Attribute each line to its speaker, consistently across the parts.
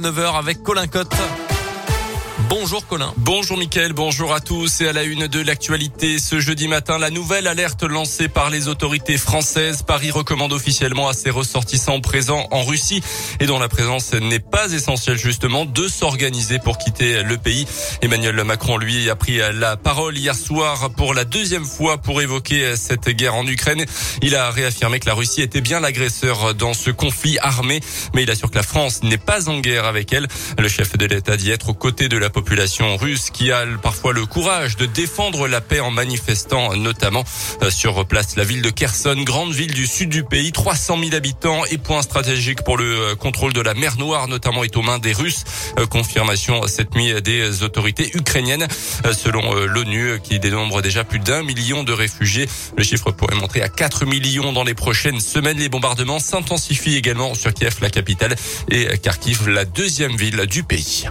Speaker 1: 9h avec Colin Cotte. Bonjour Colin.
Speaker 2: Bonjour Mickaël, bonjour à tous et à la une de l'actualité ce jeudi matin, la nouvelle alerte lancée par les autorités françaises. Paris recommande officiellement à ses ressortissants présents en Russie et dont la présence n'est pas essentielle justement de s'organiser pour quitter le pays. Emmanuel Macron lui a pris la parole hier soir pour la deuxième fois pour évoquer cette guerre en Ukraine. Il a réaffirmé que la Russie était bien l'agresseur dans ce conflit armé, mais il assure que la France n'est pas en guerre avec elle. Le chef de l'État dit être aux côtés de la population russe qui a parfois le courage de défendre la paix en manifestant notamment euh, sur place la ville de Kherson, grande ville du sud du pays, 300 000 habitants et point stratégique pour le euh, contrôle de la mer Noire notamment est aux mains des Russes. Euh, confirmation cette nuit des autorités ukrainiennes selon l'ONU qui dénombre déjà plus d'un million de réfugiés. Le chiffre pourrait monter à 4 millions dans les prochaines semaines. Les bombardements s'intensifient également sur Kiev, la capitale, et Kharkiv, la deuxième ville du pays.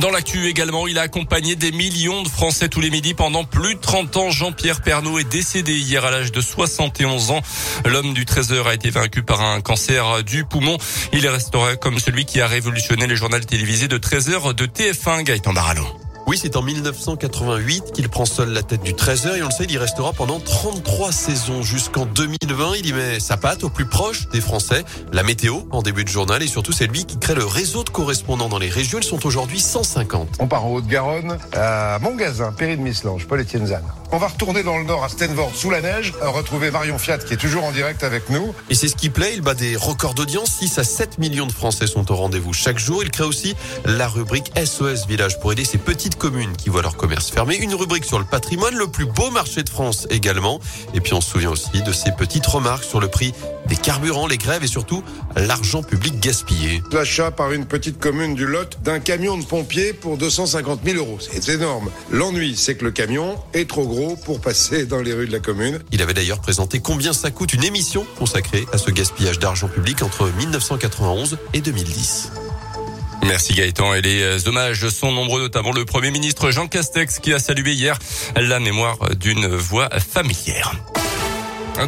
Speaker 2: Dans l'actu également, il a accompagné des millions de Français tous les midis pendant plus de 30 ans. Jean-Pierre Pernaud est décédé hier à l'âge de 71 ans. L'homme du 13h a été vaincu par un cancer du poumon. Il resterait comme celui qui a révolutionné les journaux télévisés de 13h de TF1, Gaëtan Barallon.
Speaker 3: Oui, c'est en 1988 qu'il prend seul la tête du 13h et on le sait, il y restera pendant 33 saisons jusqu'en 2020. Il y met sa patte au plus proche des Français. La météo en début de journal et surtout c'est lui qui crée le réseau de correspondants dans les régions. Ils sont aujourd'hui 150.
Speaker 4: On part en Haute-Garonne à Montgazin, Péry de Mislange, Paul-Étienne Zane. On va retourner dans le nord à Stenvord sous la neige, retrouver Marion Fiat qui est toujours en direct avec nous.
Speaker 3: Et c'est ce qui plaît, il bat des records d'audience. 6 à 7 millions de Français sont au rendez-vous chaque jour. Il crée aussi la rubrique SOS Village pour aider ces petites communes qui voient leur commerce fermé. Une rubrique sur le patrimoine, le plus beau marché de France également. Et puis on se souvient aussi de ces petites remarques sur le prix des carburants, les grèves et surtout l'argent public gaspillé.
Speaker 4: L'achat par une petite commune du Lot d'un camion de pompiers pour 250 000 euros. C'est énorme. L'ennui, c'est que le camion est trop gros pour passer dans les rues de la commune.
Speaker 3: Il avait d'ailleurs présenté combien ça coûte une émission consacrée à ce gaspillage d'argent public entre 1991 et 2010.
Speaker 2: Merci Gaëtan. Et les euh, hommages sont nombreux, notamment le Premier ministre Jean Castex qui a salué hier la mémoire d'une voix familière.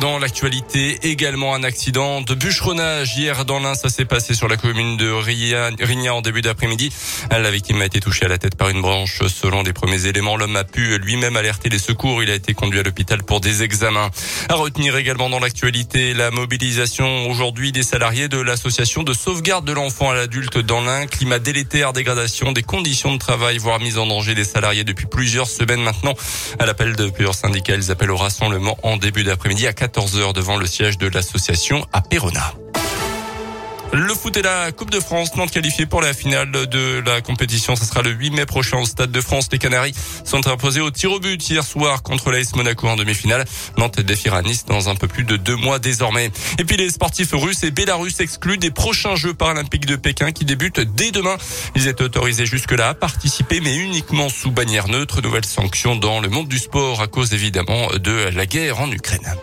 Speaker 2: Dans l'actualité, également un accident de bûcheronnage hier dans l'Ain. Ça s'est passé sur la commune de Rignat en début d'après-midi. La victime a été touchée à la tête par une branche. Selon les premiers éléments, l'homme a pu lui-même alerter les secours. Il a été conduit à l'hôpital pour des examens. À retenir également dans l'actualité, la mobilisation aujourd'hui des salariés de l'association de sauvegarde de l'enfant à l'adulte dans l'Ain. Climat délétère, dégradation des conditions de travail, voire mise en danger des salariés depuis plusieurs semaines maintenant. À l'appel de plusieurs syndicats, ils appellent au rassemblement en début d'après-midi 14h devant le siège de l'association à Perona. Le foot et la Coupe de France, Nantes qualifiée pour la finale de la compétition. Ce sera le 8 mai prochain au Stade de France. Les Canaries sont imposés au tir au but hier soir contre l'AS Monaco en demi-finale. Nantes défiera Nice dans un peu plus de deux mois désormais. Et puis les sportifs russes et bélarusses exclus des prochains Jeux paralympiques de Pékin qui débutent dès demain. Ils étaient autorisés jusque-là à participer mais uniquement sous bannière neutre. Nouvelle sanction dans le monde du sport à cause évidemment de la guerre en Ukraine.